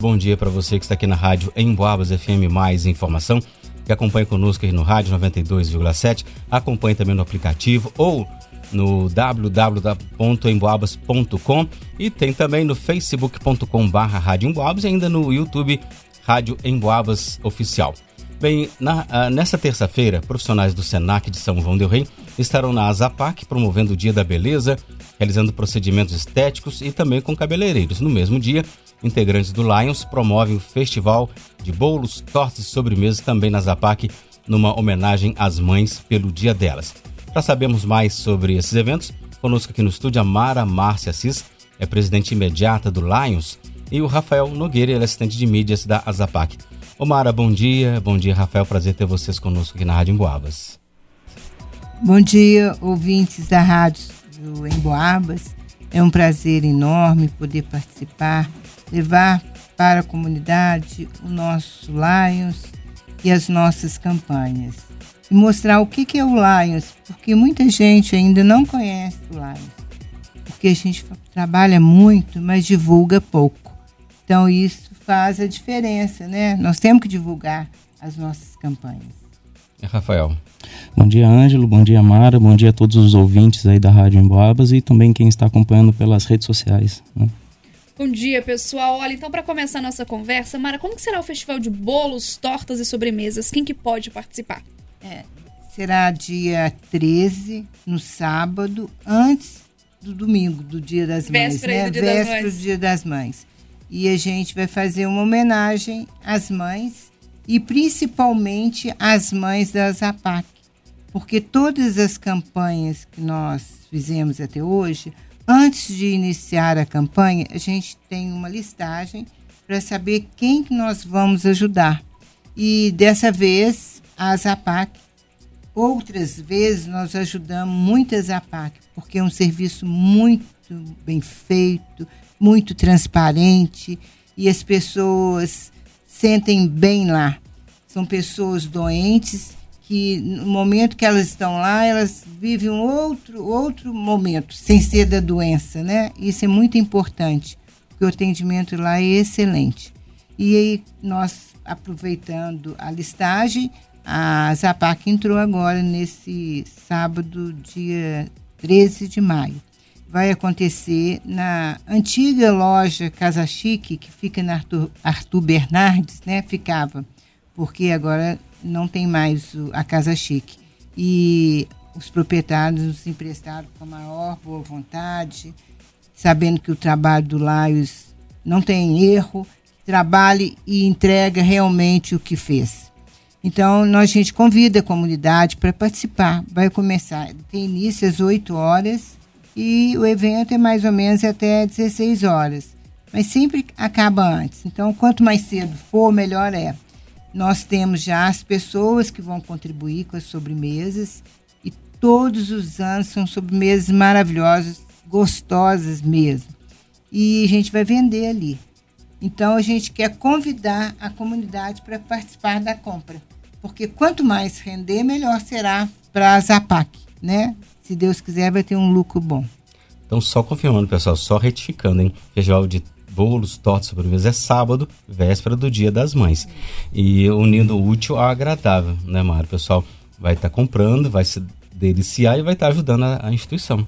Bom dia para você que está aqui na rádio em Boabas FM Mais Informação, que acompanha conosco aqui no rádio 92,7, acompanhe também no aplicativo ou no www.emboabas.com e tem também no facebook.com barra Rádio Emboabas e ainda no YouTube Rádio Emboabas Oficial. Bem, na, uh, nessa terça-feira, profissionais do SENAC de São João del Rei estarão na Azapac promovendo o Dia da Beleza, realizando procedimentos estéticos e também com cabeleireiros. No mesmo dia, integrantes do Lions promovem o festival de bolos, tortas e sobremesas também na Azapac, numa homenagem às mães pelo Dia delas. Para sabermos mais sobre esses eventos, conosco aqui no estúdio a Mara Márcia Assis, é presidente imediata do Lions, e o Rafael Nogueira, é assistente de mídias da Azapac. Ô Mara, bom dia. Bom dia, Rafael. Prazer ter vocês conosco aqui na Rádio Emboabas. Bom dia, ouvintes da Rádio Emboabas. É um prazer enorme poder participar, levar para a comunidade o nosso Lions e as nossas campanhas e mostrar o que é o Lions, porque muita gente ainda não conhece o Lions, porque a gente trabalha muito, mas divulga pouco. Então isso faz a diferença, né? Nós temos que divulgar as nossas campanhas. É Rafael. Bom dia, Ângelo. Bom dia, Mara. Bom dia a todos os ouvintes aí da Rádio Emboabas e também quem está acompanhando pelas redes sociais. Né? Bom dia, pessoal. Olha, então para começar a nossa conversa, Mara, como que será o festival de bolos, tortas e sobremesas? Quem que pode participar? É, será dia 13, no sábado, antes do domingo, do Dia das Véspera Mães, né? do Dia Véspera das Mães. do Dia das Mães. E a gente vai fazer uma homenagem às mães e principalmente às mães da Zapac. Porque todas as campanhas que nós fizemos até hoje, antes de iniciar a campanha, a gente tem uma listagem para saber quem que nós vamos ajudar. E dessa vez, a Zapac Outras vezes nós ajudamos muitas APAC, porque é um serviço muito bem feito, muito transparente e as pessoas sentem bem lá. São pessoas doentes que no momento que elas estão lá, elas vivem um outro outro momento, sem ser da doença, né? Isso é muito importante, porque o atendimento lá é excelente. E aí nós aproveitando a listagem, a Zapac entrou agora nesse sábado, dia 13 de maio. Vai acontecer na antiga loja Casa Chique, que fica na Arthur, Arthur Bernardes, né? Ficava, porque agora não tem mais a Casa Chique. E os proprietários nos emprestaram com a maior boa vontade, sabendo que o trabalho do Laios não tem erro, trabalhe e entrega realmente o que fez. Então, nós, a gente convida a comunidade para participar. Vai começar, tem início às 8 horas e o evento é mais ou menos até 16 horas. Mas sempre acaba antes. Então, quanto mais cedo for, melhor é. Nós temos já as pessoas que vão contribuir com as sobremesas e todos os anos são sobremesas maravilhosas, gostosas mesmo. E a gente vai vender ali. Então a gente quer convidar a comunidade para participar da compra, porque quanto mais render, melhor será para a Zapac, né? Se Deus quiser, vai ter um lucro bom. Então, só confirmando, pessoal, só retificando, hein? Festival de bolos, tortas, sobremesas é sábado, véspera do Dia das Mães. E unindo o útil ao agradável, né, Mário? O pessoal vai estar tá comprando, vai se deliciar e vai estar tá ajudando a, a instituição.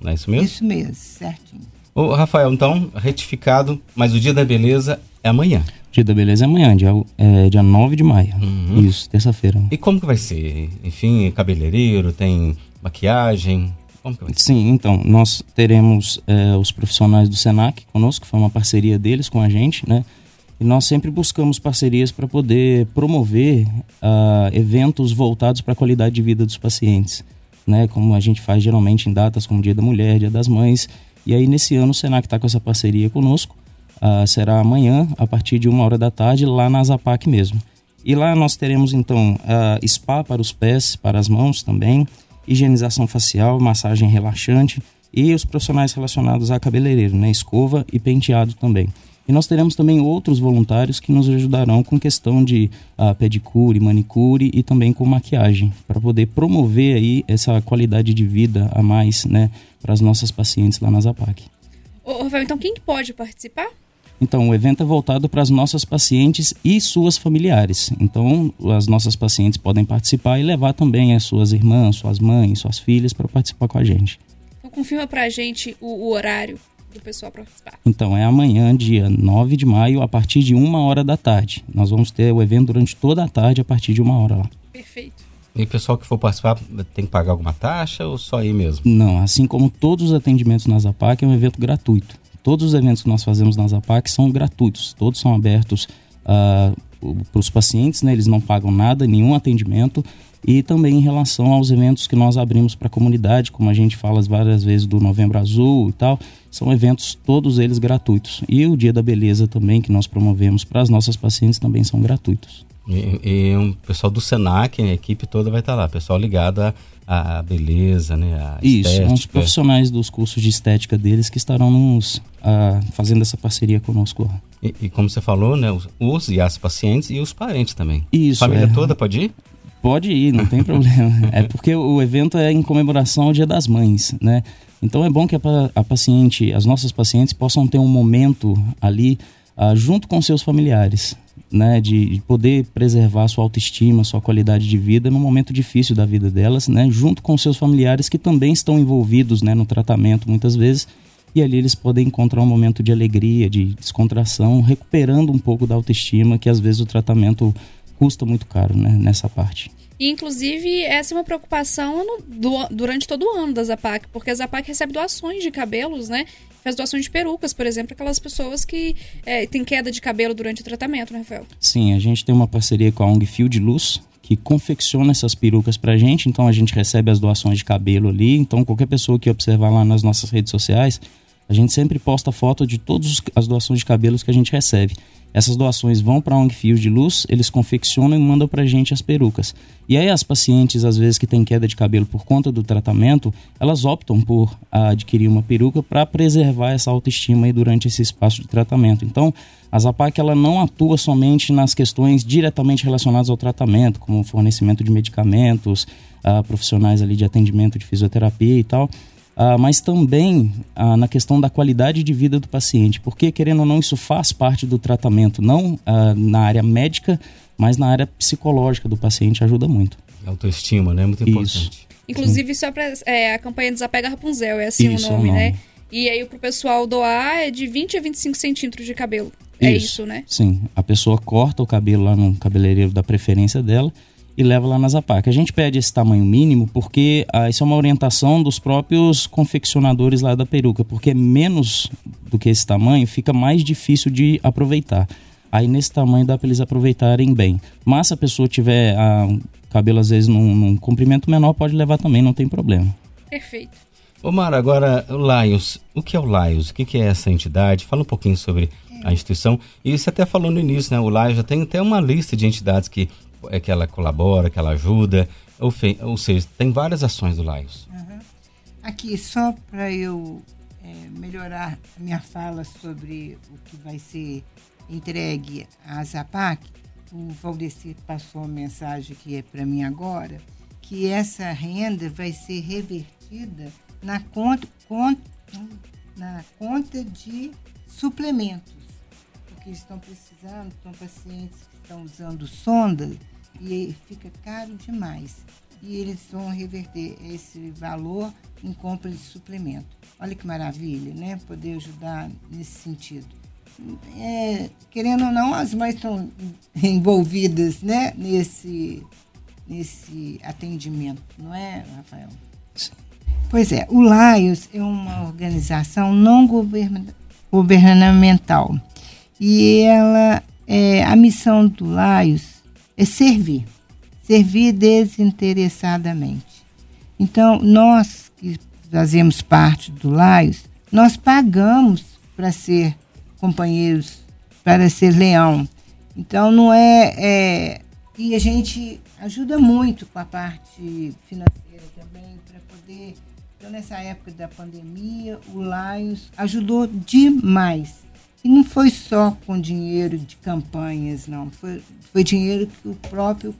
Não é isso mesmo? Isso mesmo, certinho. Ô, Rafael, então, retificado, mas o dia da beleza é amanhã. Dia da beleza é amanhã, dia, é, dia 9 de maio. Uhum. Isso, terça-feira. E como que vai ser? Enfim, cabeleireiro, tem maquiagem? Como que vai ser? Sim, então, nós teremos é, os profissionais do SENAC conosco, foi uma parceria deles com a gente, né? E nós sempre buscamos parcerias para poder promover uh, eventos voltados para a qualidade de vida dos pacientes, né? Como a gente faz geralmente em datas como Dia da Mulher, Dia das Mães. E aí, nesse ano, o SENAC está com essa parceria conosco. Uh, será amanhã, a partir de uma hora da tarde, lá na Zapac mesmo. E lá nós teremos, então, uh, spa para os pés, para as mãos também, higienização facial, massagem relaxante e os profissionais relacionados a cabeleireiro, né? Escova e penteado também. E nós teremos também outros voluntários que nos ajudarão com questão de uh, pedicure, manicure e também com maquiagem, para poder promover aí essa qualidade de vida a mais, né, para as nossas pacientes lá na Zapac. Ô, Rafael, então quem que pode participar? Então, o evento é voltado para as nossas pacientes e suas familiares. Então, as nossas pacientes podem participar e levar também as suas irmãs, suas mães, suas filhas para participar com a gente. Então, confirma para a gente o, o horário do pessoal participar. Então, é amanhã, dia 9 de maio, a partir de uma hora da tarde. Nós vamos ter o evento durante toda a tarde, a partir de uma hora lá. Perfeito. E o pessoal que for participar tem que pagar alguma taxa ou só ir mesmo? Não, assim como todos os atendimentos na Zapac, é um evento gratuito. Todos os eventos que nós fazemos na Zapac são gratuitos, todos são abertos uh, para os pacientes, né? eles não pagam nada, nenhum atendimento. E também em relação aos eventos que nós abrimos para a comunidade, como a gente fala várias vezes do Novembro Azul e tal, são eventos todos eles gratuitos. E o Dia da Beleza também, que nós promovemos para as nossas pacientes, também são gratuitos. E, e o pessoal do Senac, a equipe toda vai estar lá, pessoal ligado a a beleza, né? A Isso, estética. os profissionais dos cursos de estética deles que estarão nos uh, fazendo essa parceria conosco lá. E, e, como você falou, né? Os, os, e as pacientes e os parentes também. Isso. Família é, toda pode ir? Pode ir, não tem problema. É porque o evento é em comemoração ao Dia das Mães, né? Então é bom que a, a paciente, as nossas pacientes possam ter um momento ali uh, junto com seus familiares né, de, poder preservar sua autoestima, sua qualidade de vida no momento difícil da vida delas, né, junto com seus familiares que também estão envolvidos né, no tratamento muitas vezes. E ali eles podem encontrar um momento de alegria, de descontração, recuperando um pouco da autoestima, que às vezes o tratamento custa muito caro né, nessa parte. Inclusive, essa é uma preocupação no, do, durante todo o ano da Zapac, porque a Zapac recebe doações de cabelos, né? Faz doações de perucas, por exemplo, aquelas pessoas que é, têm queda de cabelo durante o tratamento, né, Rafael? Sim, a gente tem uma parceria com a ONG Fio de Luz, que confecciona essas perucas pra gente, então a gente recebe as doações de cabelo ali, então qualquer pessoa que observar lá nas nossas redes sociais, a gente sempre posta foto de todas as doações de cabelos que a gente recebe. Essas doações vão para a ONG Fios de Luz, eles confeccionam e mandam para a gente as perucas. E aí as pacientes, às vezes que têm queda de cabelo por conta do tratamento, elas optam por adquirir uma peruca para preservar essa autoestima aí durante esse espaço de tratamento. Então, a Zapac ela não atua somente nas questões diretamente relacionadas ao tratamento, como fornecimento de medicamentos, uh, profissionais ali de atendimento de fisioterapia e tal, Uh, mas também uh, na questão da qualidade de vida do paciente, porque querendo ou não, isso faz parte do tratamento, não uh, na área médica, mas na área psicológica do paciente ajuda muito. Autoestima, né? Muito importante. Isso. Inclusive, só para é, a campanha Desapega Rapunzel, é assim isso, o, nome, é o nome, né? E aí, para o pessoal doar, é de 20 a 25 centímetros de cabelo. É isso, isso, né? Sim. A pessoa corta o cabelo lá no cabeleireiro da preferência dela e leva lá na Zapac. A gente pede esse tamanho mínimo porque ah, isso é uma orientação dos próprios confeccionadores lá da peruca, porque menos do que esse tamanho fica mais difícil de aproveitar. Aí nesse tamanho dá para eles aproveitarem bem. Mas se a pessoa tiver ah, cabelo às vezes num, num comprimento menor, pode levar também, não tem problema. Perfeito. Ô Mara, agora o Lions, o que é o Lions? O que é essa entidade? Fala um pouquinho sobre a instituição. E você até falou no início, né? O Lions já tem até uma lista de entidades que é que ela colabora, que ela ajuda, ou, ou seja, tem várias ações do Laios. Uhum. Aqui, só para eu é, melhorar a minha fala sobre o que vai ser entregue à Zapac, o Valdeci passou uma mensagem que é para mim agora, que essa renda vai ser revertida na conta, conta, na conta de suplementos, porque estão precisando, são pacientes que estão usando sonda e fica caro demais. E eles vão reverter esse valor em compra de suplemento. Olha que maravilha, né? Poder ajudar nesse sentido. É, querendo ou não, as mães estão envolvidas né? nesse, nesse atendimento, não é, Rafael? Sim. Pois é, o LAIOS é uma organização não governamental e ela, é, a missão do LAIOS é servir, servir desinteressadamente. Então, nós que fazemos parte do Laios, nós pagamos para ser companheiros, para ser leão. Então, não é, é. E a gente ajuda muito com a parte financeira também, para poder. Então, nessa época da pandemia, o Laios ajudou demais e não foi só com dinheiro de campanhas, não. Foi, foi dinheiro que o próprio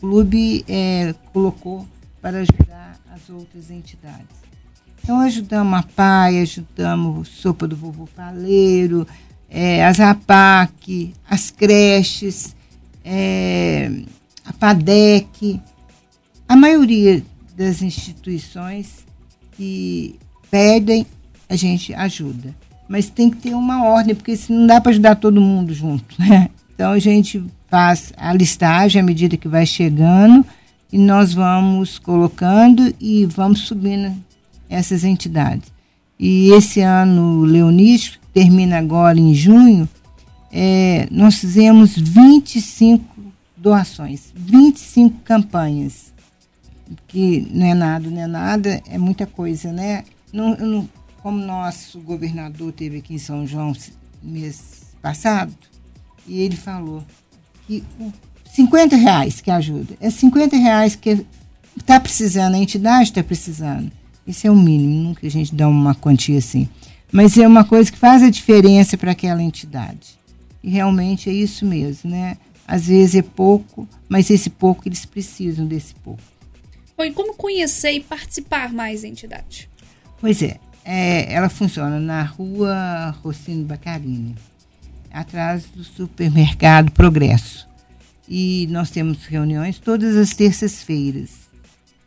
clube é, colocou para ajudar as outras entidades. Então, ajudamos a PAI, ajudamos Sopa do Vovô Faleiro, é, as APAC, as creches, é, a PADEC, a maioria das instituições que pedem, a gente ajuda. Mas tem que ter uma ordem, porque se não dá para ajudar todo mundo junto. Né? Então a gente faz a listagem à medida que vai chegando e nós vamos colocando e vamos subindo essas entidades. E esse ano leonístico, termina agora em junho, é, nós fizemos 25 doações, 25 campanhas. Que não é nada, não é nada, é muita coisa, né? Não, não, como nosso governador teve aqui em São João mês passado, e ele falou que 50 reais que ajuda, é 50 reais que está precisando, a entidade está precisando. Isso é o mínimo, nunca a gente dá uma quantia assim. Mas é uma coisa que faz a diferença para aquela entidade. E realmente é isso mesmo, né? Às vezes é pouco, mas esse pouco eles precisam desse pouco. Bom, e como conhecer e participar mais da entidade? Pois é, é ela funciona na rua Rocino Bacarini, atrás do supermercado Progresso. E nós temos reuniões todas as terças-feiras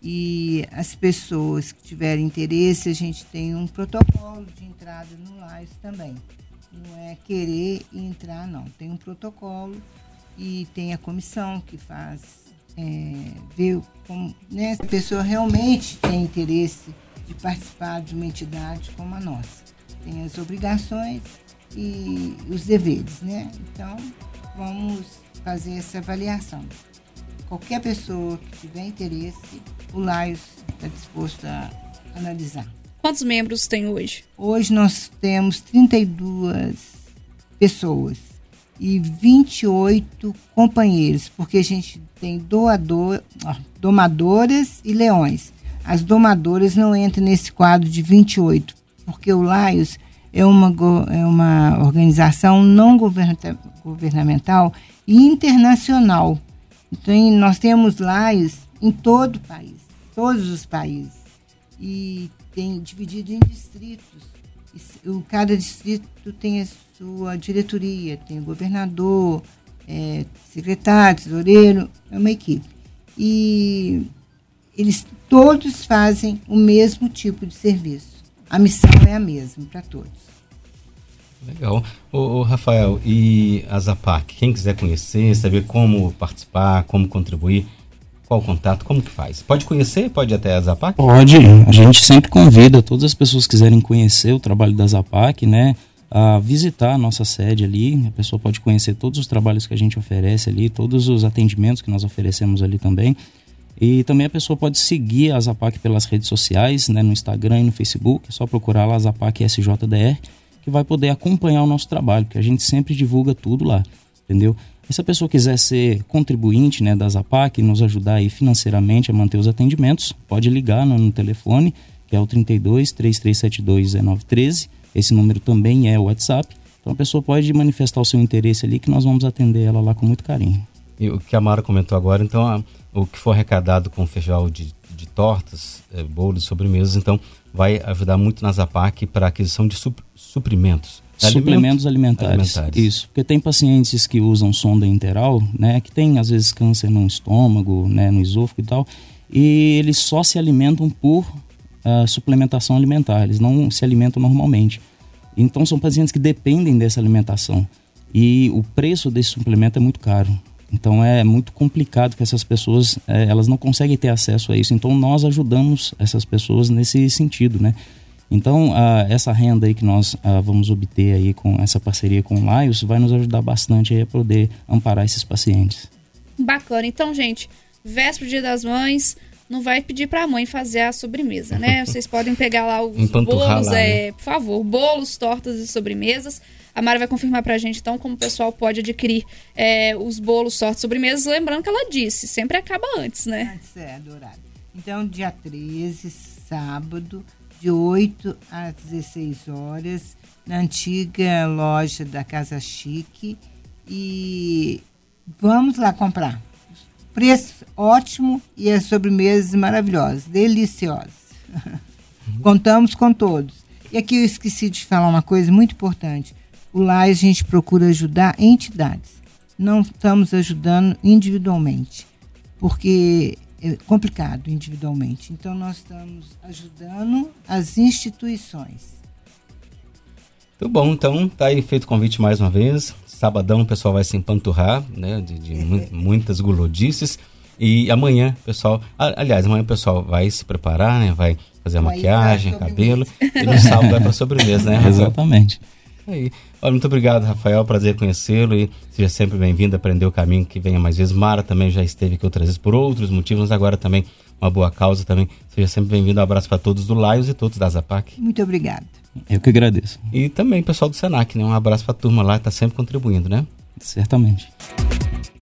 e as pessoas que tiverem interesse, a gente tem um protocolo de entrada no LAIS também. Não é querer entrar, não. Tem um protocolo e tem a comissão que faz é, ver como né, se a pessoa realmente tem interesse de participar de uma entidade como a nossa. Tem as obrigações e os deveres, né? Então, vamos fazer essa avaliação. Qualquer pessoa que tiver interesse, o Laios está disposto a analisar. Quantos membros tem hoje? Hoje nós temos 32 pessoas e 28 companheiros, porque a gente tem doador, domadoras e leões. As domadoras não entram nesse quadro de 28, porque o Laios é uma, é uma organização não governamental e internacional. Então, nós temos Laios em todo o país, todos os países. E tem dividido em distritos. Cada distrito tem a sua diretoria, tem o governador, é, secretário, tesoureiro, é uma equipe. E eles todos fazem o mesmo tipo de serviço. A missão é a mesma para todos. Legal. Ô, ô, Rafael, e a Zapac, quem quiser conhecer, saber como participar, como contribuir, qual o contato? Como que faz? Pode conhecer? Pode até a Zapac? Pode. A gente sempre convida todas as pessoas que quiserem conhecer o trabalho da Zapac, né? A visitar a nossa sede ali. A pessoa pode conhecer todos os trabalhos que a gente oferece ali, todos os atendimentos que nós oferecemos ali também. E também a pessoa pode seguir a Zapac pelas redes sociais, né, no Instagram e no Facebook. É só procurar lá Zapac SJDR, que vai poder acompanhar o nosso trabalho, porque a gente sempre divulga tudo lá, entendeu? E se a pessoa quiser ser contribuinte né, da Zapac e nos ajudar aí financeiramente a manter os atendimentos, pode ligar no, no telefone, que é o 32 3372 1913. Esse número também é o WhatsApp. Então a pessoa pode manifestar o seu interesse ali que nós vamos atender ela lá com muito carinho. E o que a Mara comentou agora, então, a, o que for arrecadado com o festival de, de tortas, é, bolos, sobremesas, então vai ajudar muito na Zapac para aquisição de suprimentos Suplementos alimentares. alimentares. Isso, porque tem pacientes que usam sonda interal, né, que tem às vezes câncer no estômago, né, no esôfago e tal, e eles só se alimentam por uh, suplementação alimentar, eles não se alimentam normalmente. Então são pacientes que dependem dessa alimentação e o preço desse suplemento é muito caro. Então é muito complicado que essas pessoas é, elas não conseguem ter acesso a isso. Então nós ajudamos essas pessoas nesse sentido, né? Então, essa renda aí que nós vamos obter aí com essa parceria com o Laios vai nos ajudar bastante a poder amparar esses pacientes. Bacana. Então, gente, véspera do Dia das Mães, não vai pedir para a mãe fazer a sobremesa, né? Vocês podem pegar lá os bolos, é, né? por favor, bolos, tortas e sobremesas. A Mara vai confirmar para a gente, então, como o pessoal pode adquirir é, os bolos, tortas e sobremesas. Lembrando que ela disse, sempre acaba antes, né? Antes, é, do horário. Então, dia 13, sábado, de 8 às 16 horas, na antiga loja da Casa Chique. E vamos lá comprar. Preço ótimo e as sobremesas maravilhosas, deliciosas. Contamos com todos. E aqui eu esqueci de falar uma coisa muito importante. O lá a gente procura ajudar entidades. Não estamos ajudando individualmente, porque é complicado individualmente. Então nós estamos ajudando as instituições. Muito bom, então tá aí feito o convite mais uma vez. Sabadão o pessoal vai se empanturrar, né? De, de mu muitas gulodices. E amanhã, pessoal, aliás, amanhã o pessoal vai se preparar, né? Vai fazer a maquiagem, cabelo. E no sábado vai para sobremesa, né? Exatamente. Aí. Olha, muito obrigado, Rafael. Prazer conhecê-lo e seja sempre bem-vindo a aprender o caminho que venha mais vezes. Mara também já esteve aqui outras vezes por outros motivos, mas agora também uma boa causa também. Seja sempre bem-vindo. Um abraço para todos do Laios e todos da Zapac. Muito obrigado. Eu que agradeço. E também pessoal do Senac, né? Um abraço para a turma lá que está sempre contribuindo, né? Certamente.